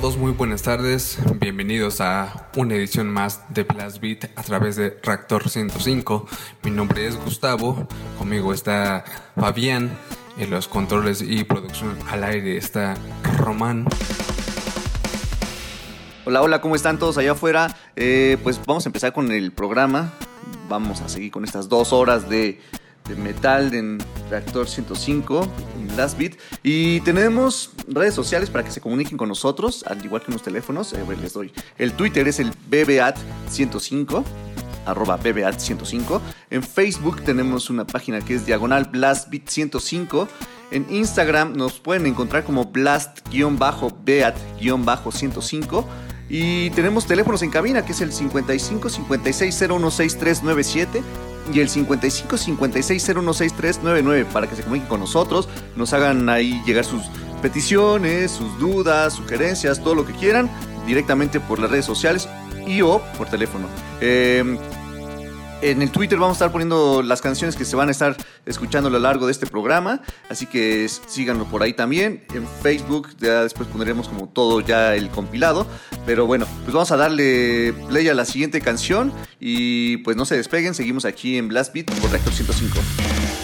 Todos, muy buenas tardes. Bienvenidos a una edición más de Blast Beat a través de Reactor 105. Mi nombre es Gustavo, conmigo está Fabián, en los controles y producción al aire está Román. Hola, hola, ¿cómo están todos allá afuera? Eh, pues vamos a empezar con el programa. Vamos a seguir con estas dos horas de de metal en Reactor 105, en Last Beat. Y tenemos redes sociales para que se comuniquen con nosotros, al igual que en los teléfonos. les doy. El Twitter es el BBAT105. arroba BBAT105. En Facebook tenemos una página que es diagonal BlastBeat105. En Instagram nos pueden encontrar como blast-beat-105. Y tenemos teléfonos en cabina que es el 55 56 016397 y el 55 56 016399 para que se comuniquen con nosotros, nos hagan ahí llegar sus peticiones, sus dudas, sugerencias, todo lo que quieran directamente por las redes sociales y o por teléfono. Eh, en el Twitter vamos a estar poniendo las canciones que se van a estar escuchando a lo largo de este programa, así que síganlo por ahí también. En Facebook ya después pondremos como todo ya el compilado, pero bueno, pues vamos a darle play a la siguiente canción y pues no se despeguen, seguimos aquí en Blast Beat por Reactor 105.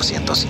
Por Reactor 105.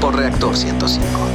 Por Reactor 105.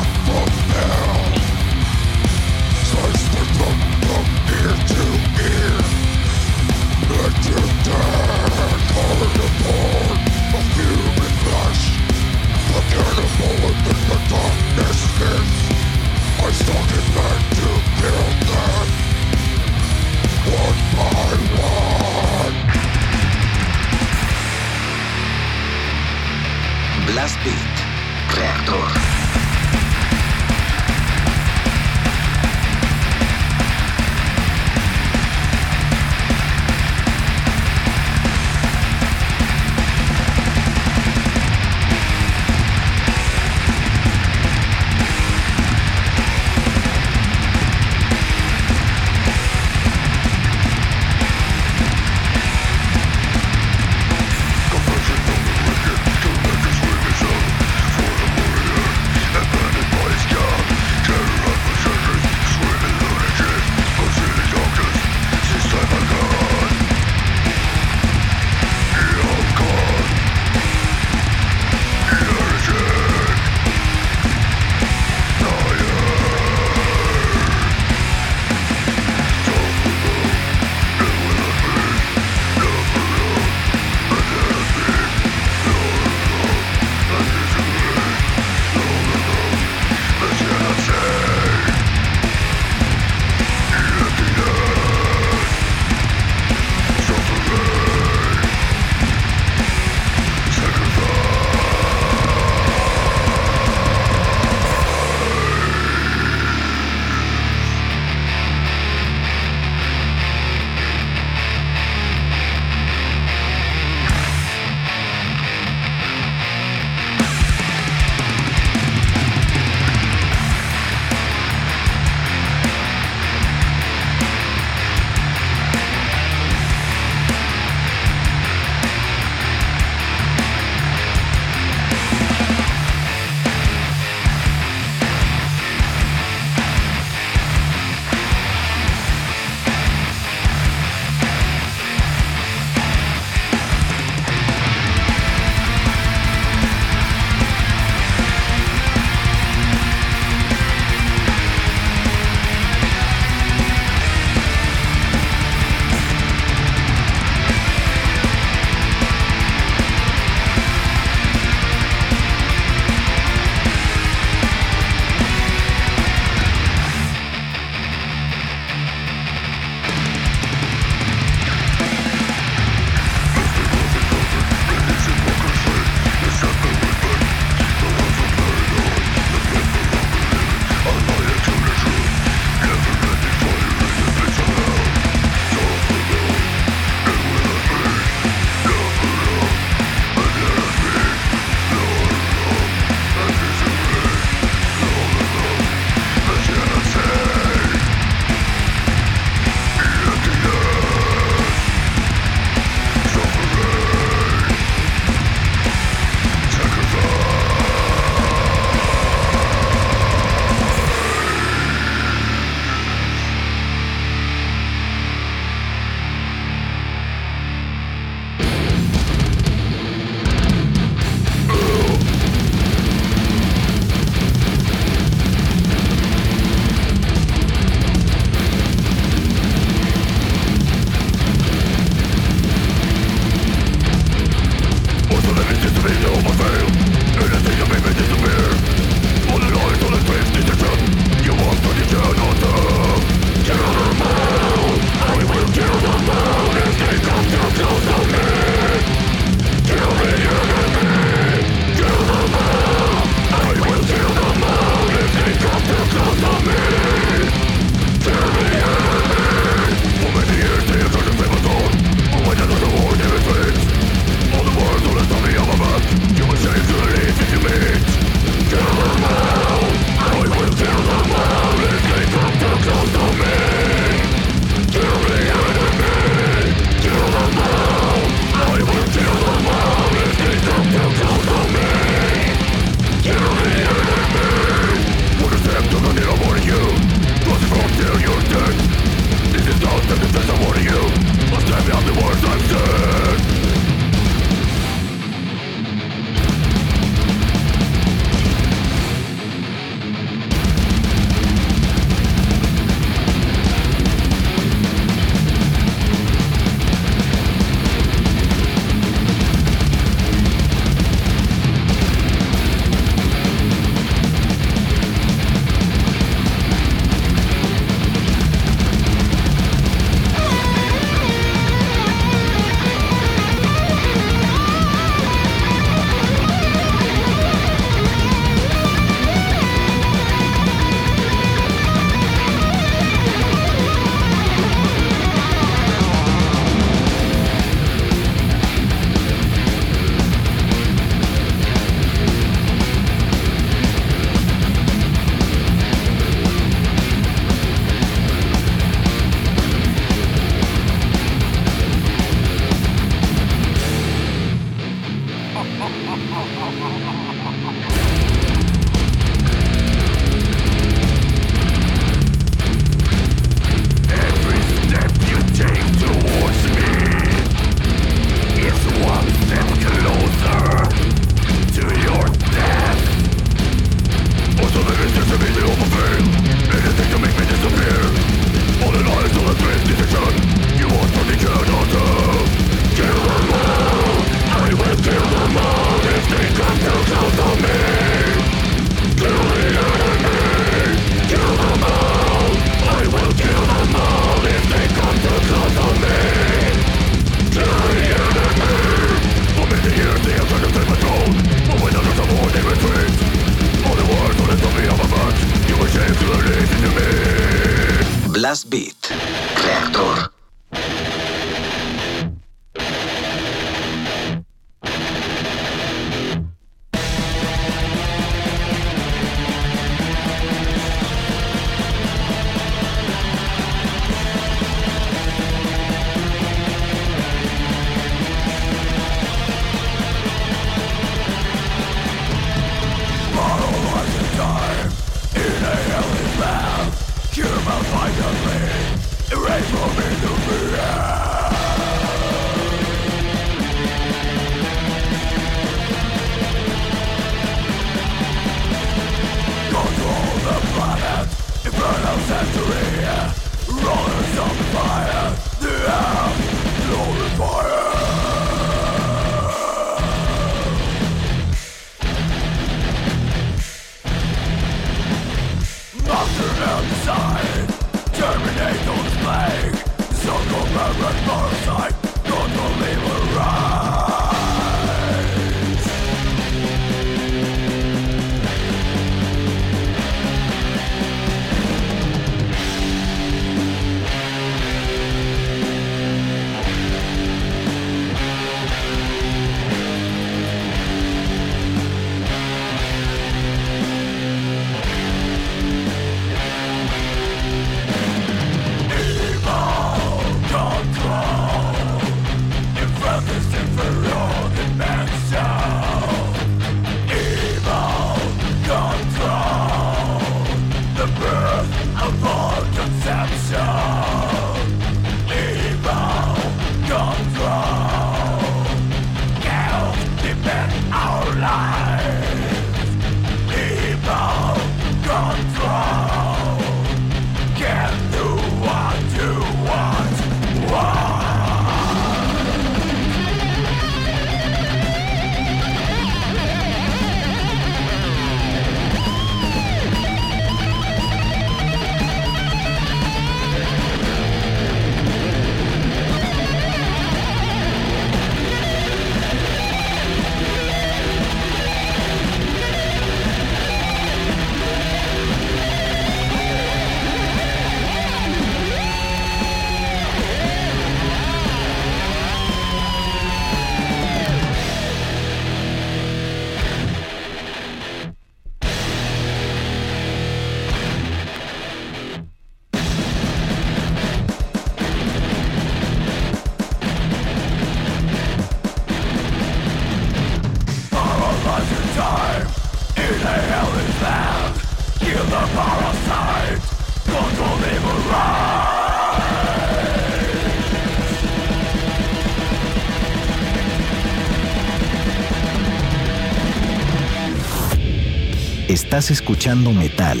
Estás escuchando metal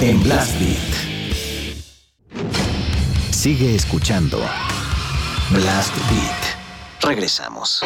en Blast Beat. Sigue escuchando Blast Beat. Regresamos.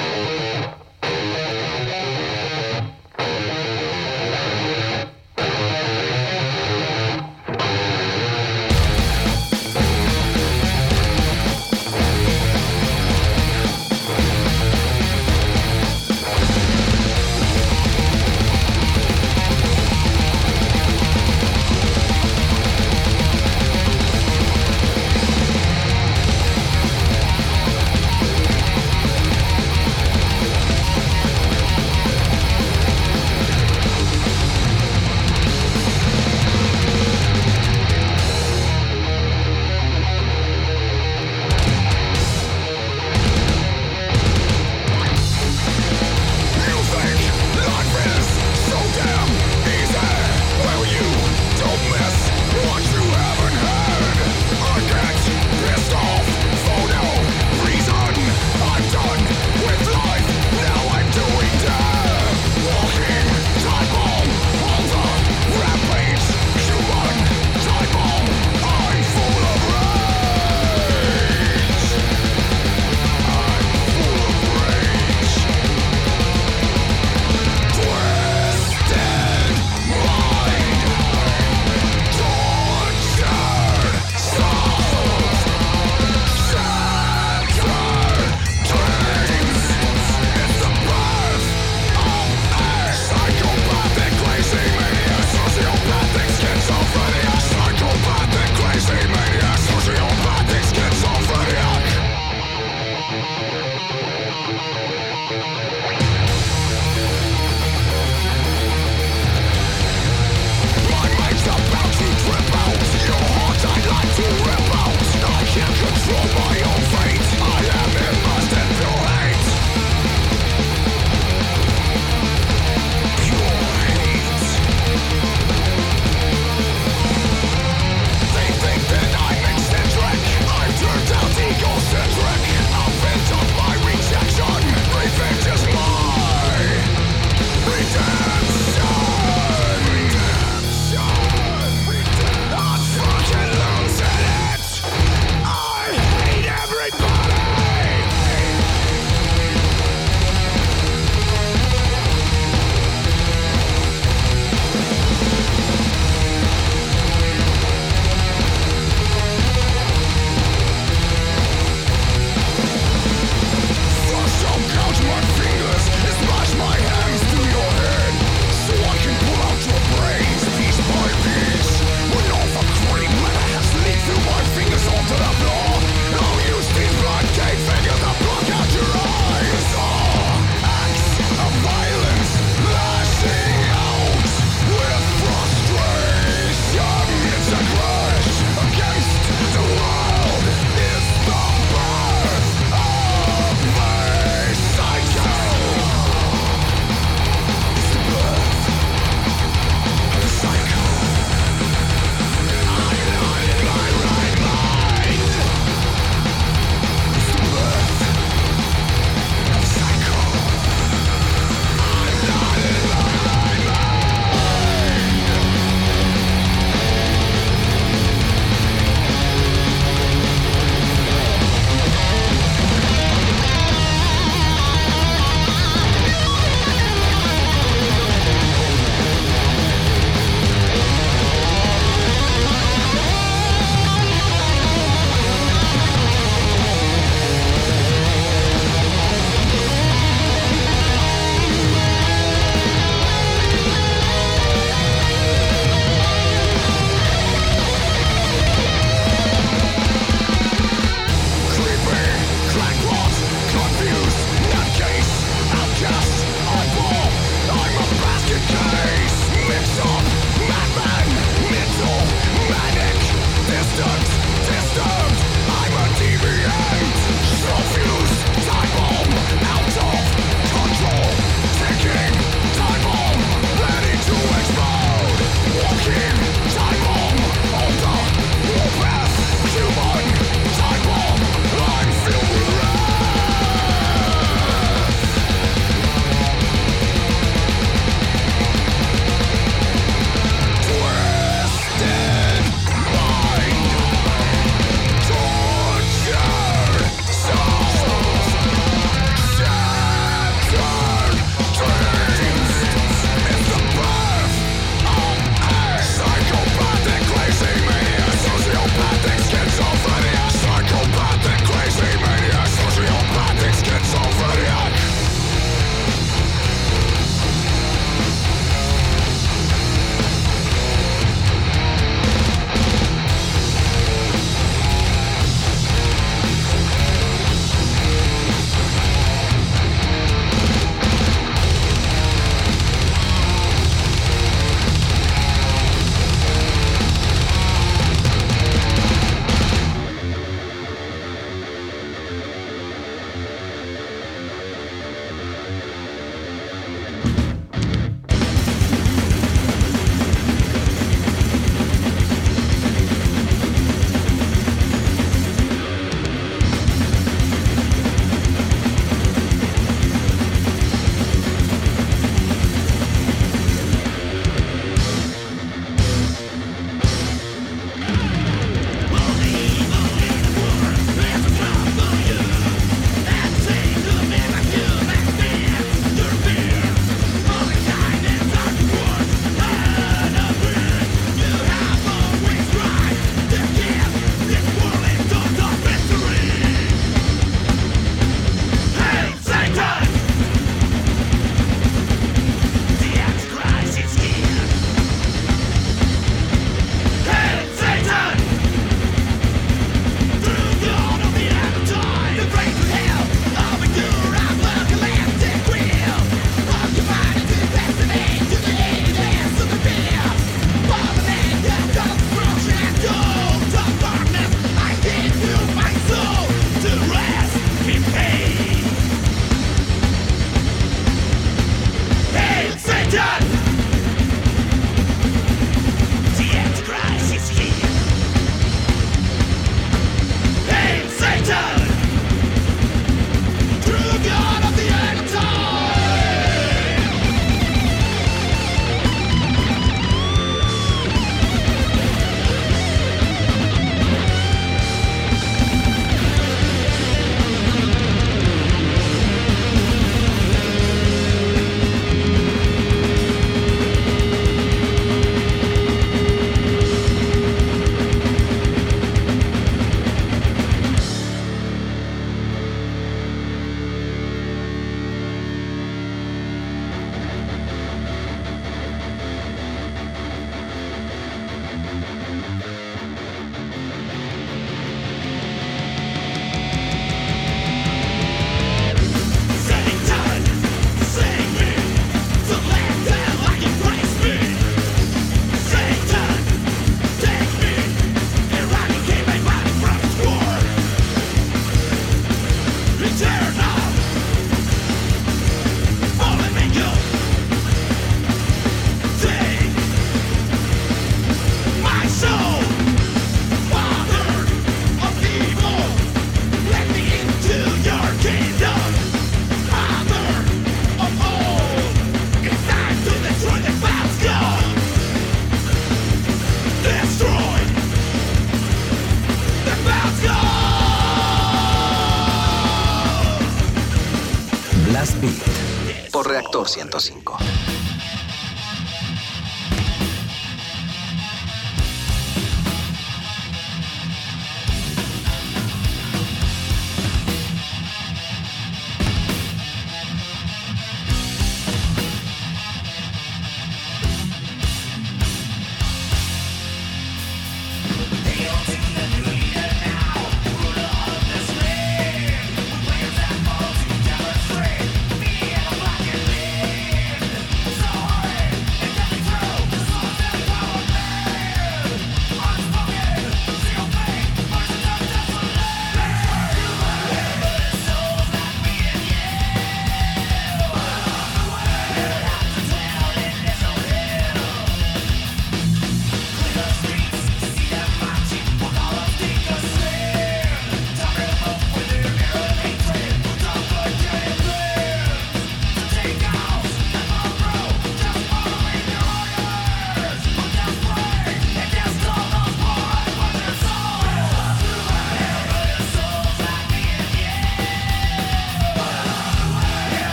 105.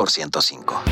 Reactor 105.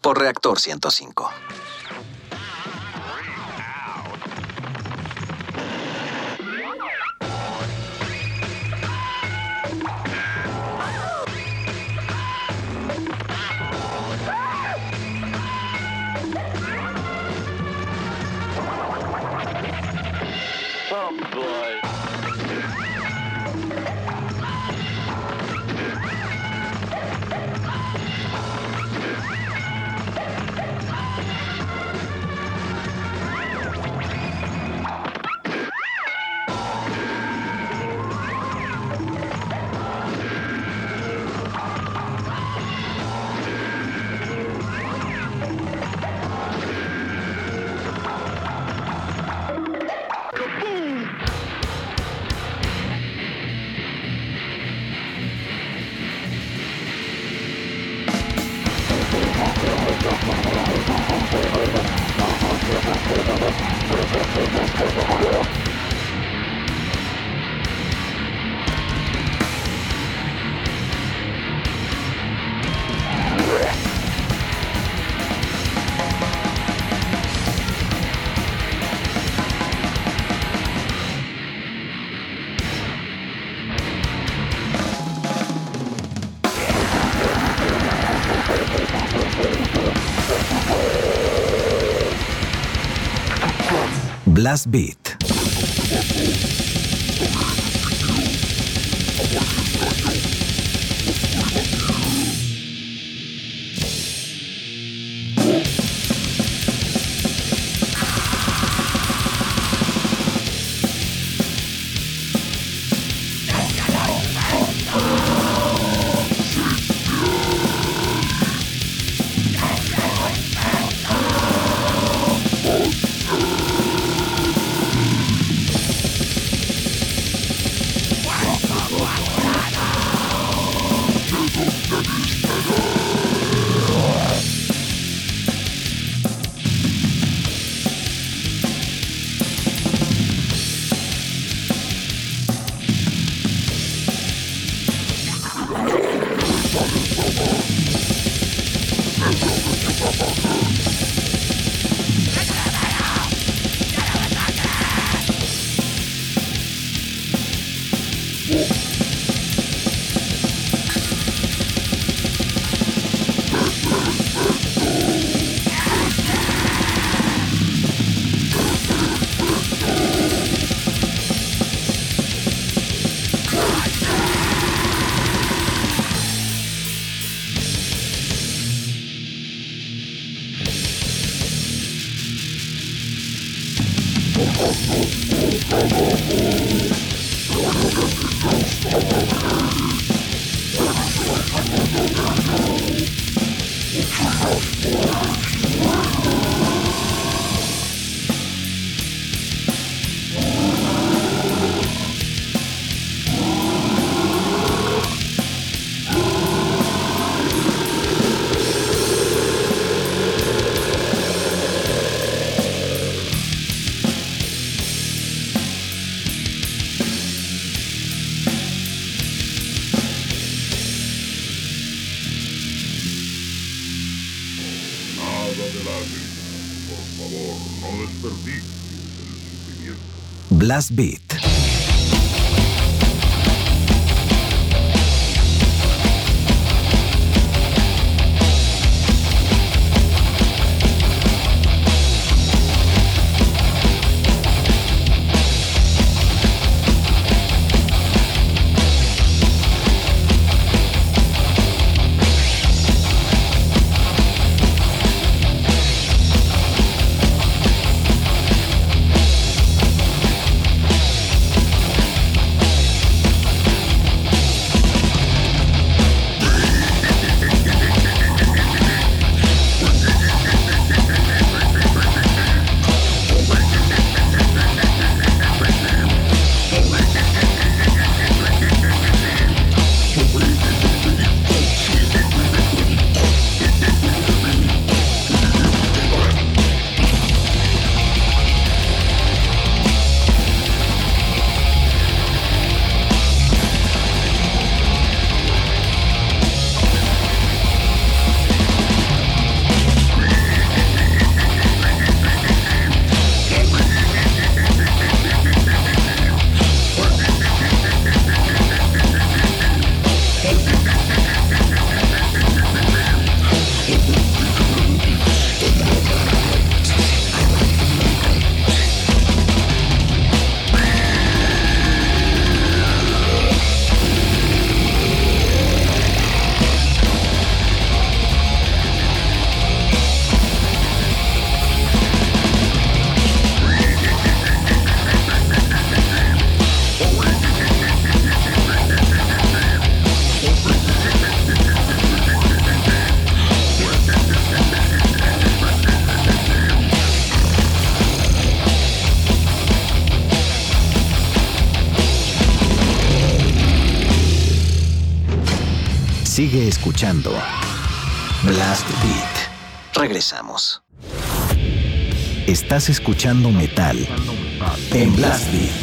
Por Reactor 105. Blast Beat. Blast Beat. Escuchando Blast Beat. Regresamos. Estás escuchando metal en Blast Beat.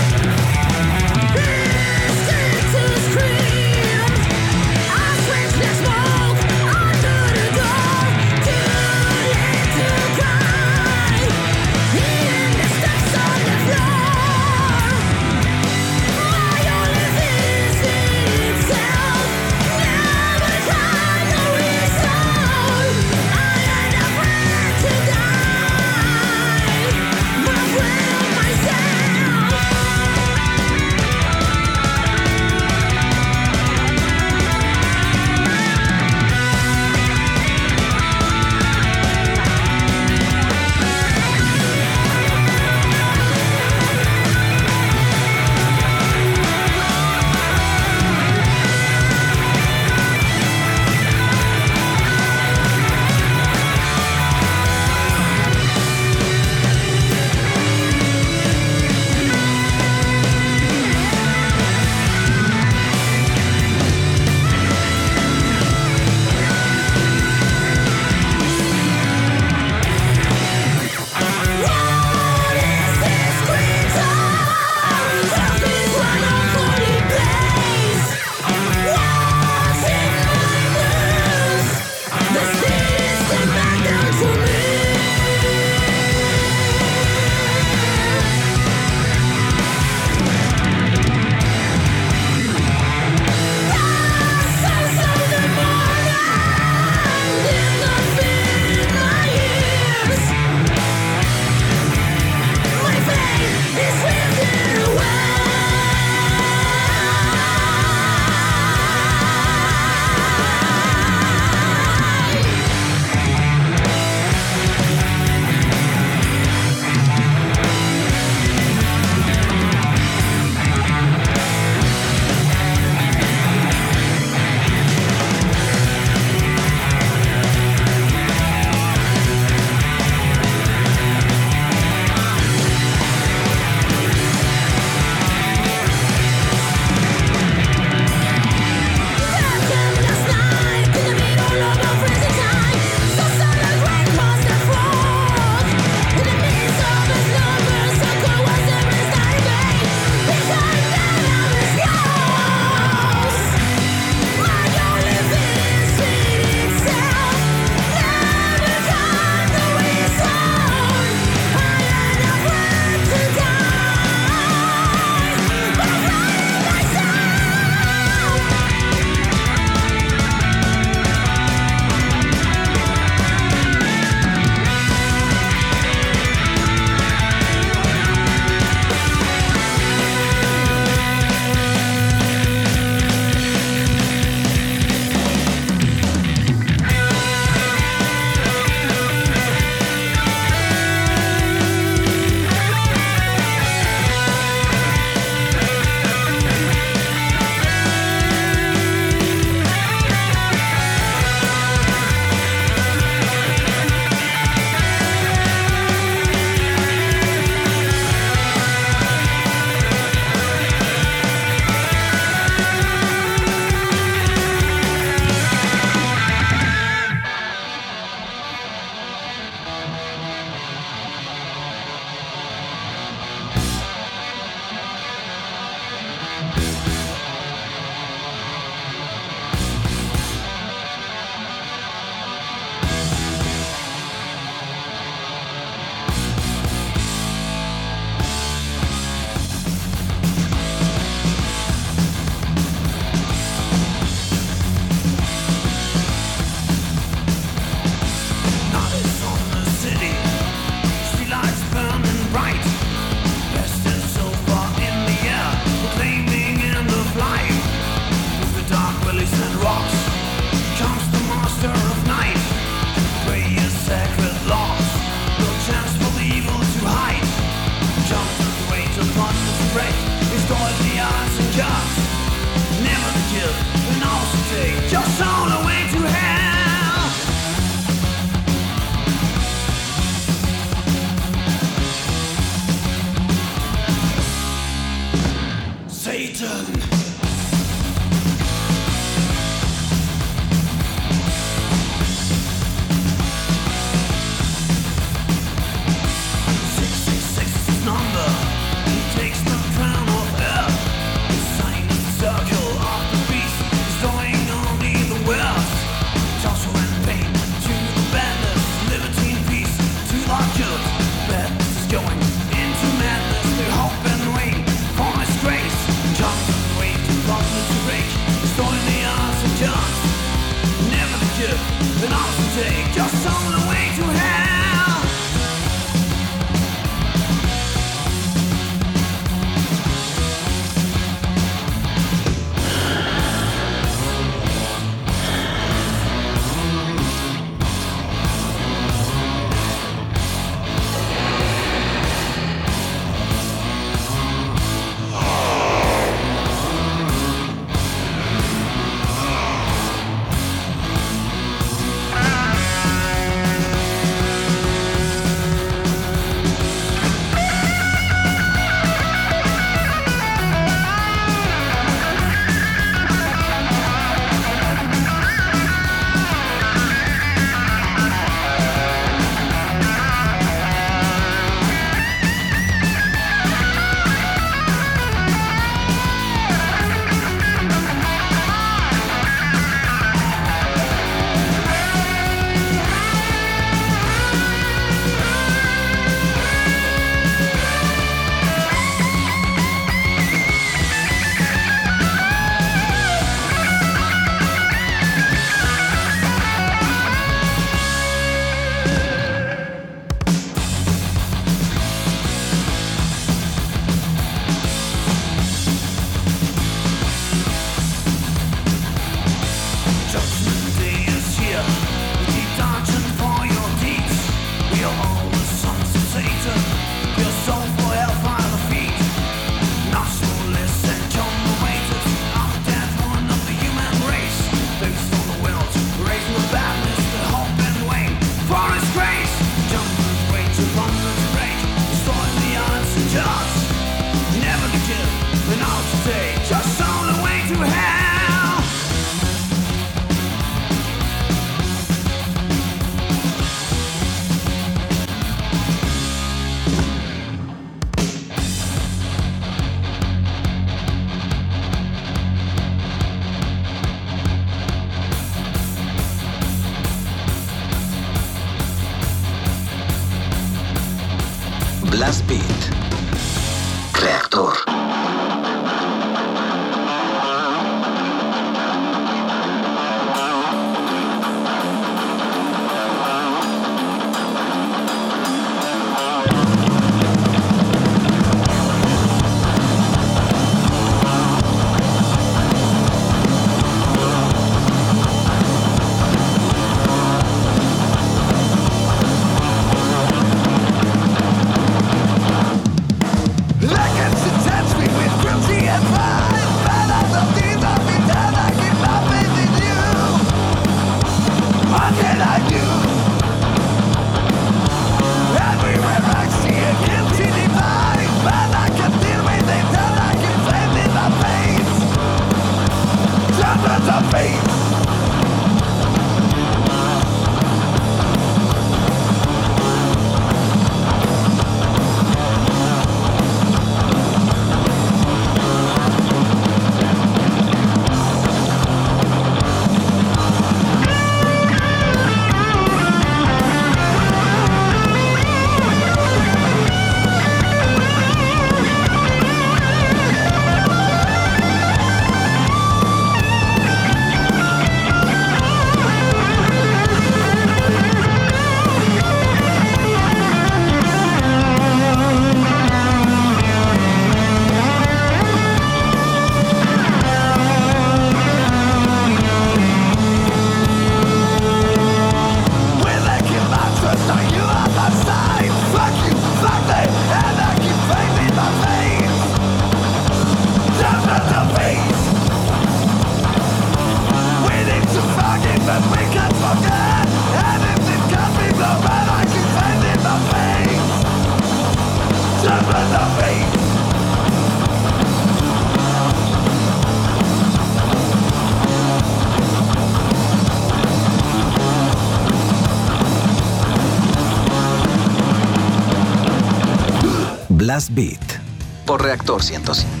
Beat por Reactor 105.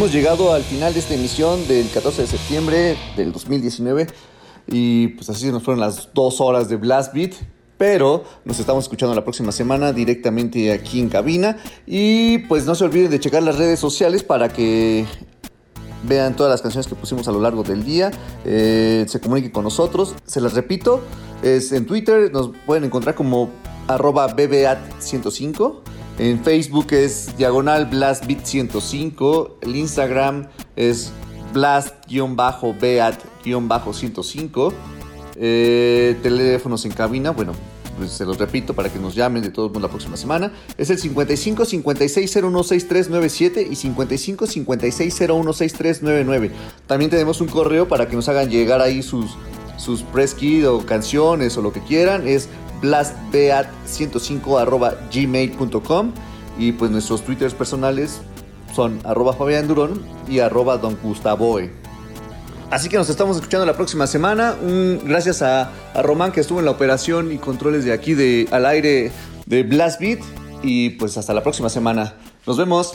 Hemos llegado al final de esta emisión del 14 de septiembre del 2019. Y pues así nos fueron las dos horas de Blast Beat. Pero nos estamos escuchando la próxima semana directamente aquí en cabina. Y pues no se olviden de checar las redes sociales para que vean todas las canciones que pusimos a lo largo del día. Eh, se comuniquen con nosotros. Se las repito. Es en Twitter. Nos pueden encontrar como arroba BBAT105. En Facebook es diagonal blastbit105. El Instagram es blast-beat-105. Eh, teléfonos en cabina, bueno, pues se los repito para que nos llamen de todos modos la próxima semana. Es el 55 56 016397 y 55 56 016399. También tenemos un correo para que nos hagan llegar ahí sus, sus o canciones o lo que quieran. Es blastbeat105 gmail.com y pues nuestros twitters personales son arroba Fabián Durón y arroba Don Gustavoe. Así que nos estamos escuchando la próxima semana. gracias a, a, Román que estuvo en la operación y controles de aquí de, al aire de Blast Beat. Y pues hasta la próxima semana. Nos vemos.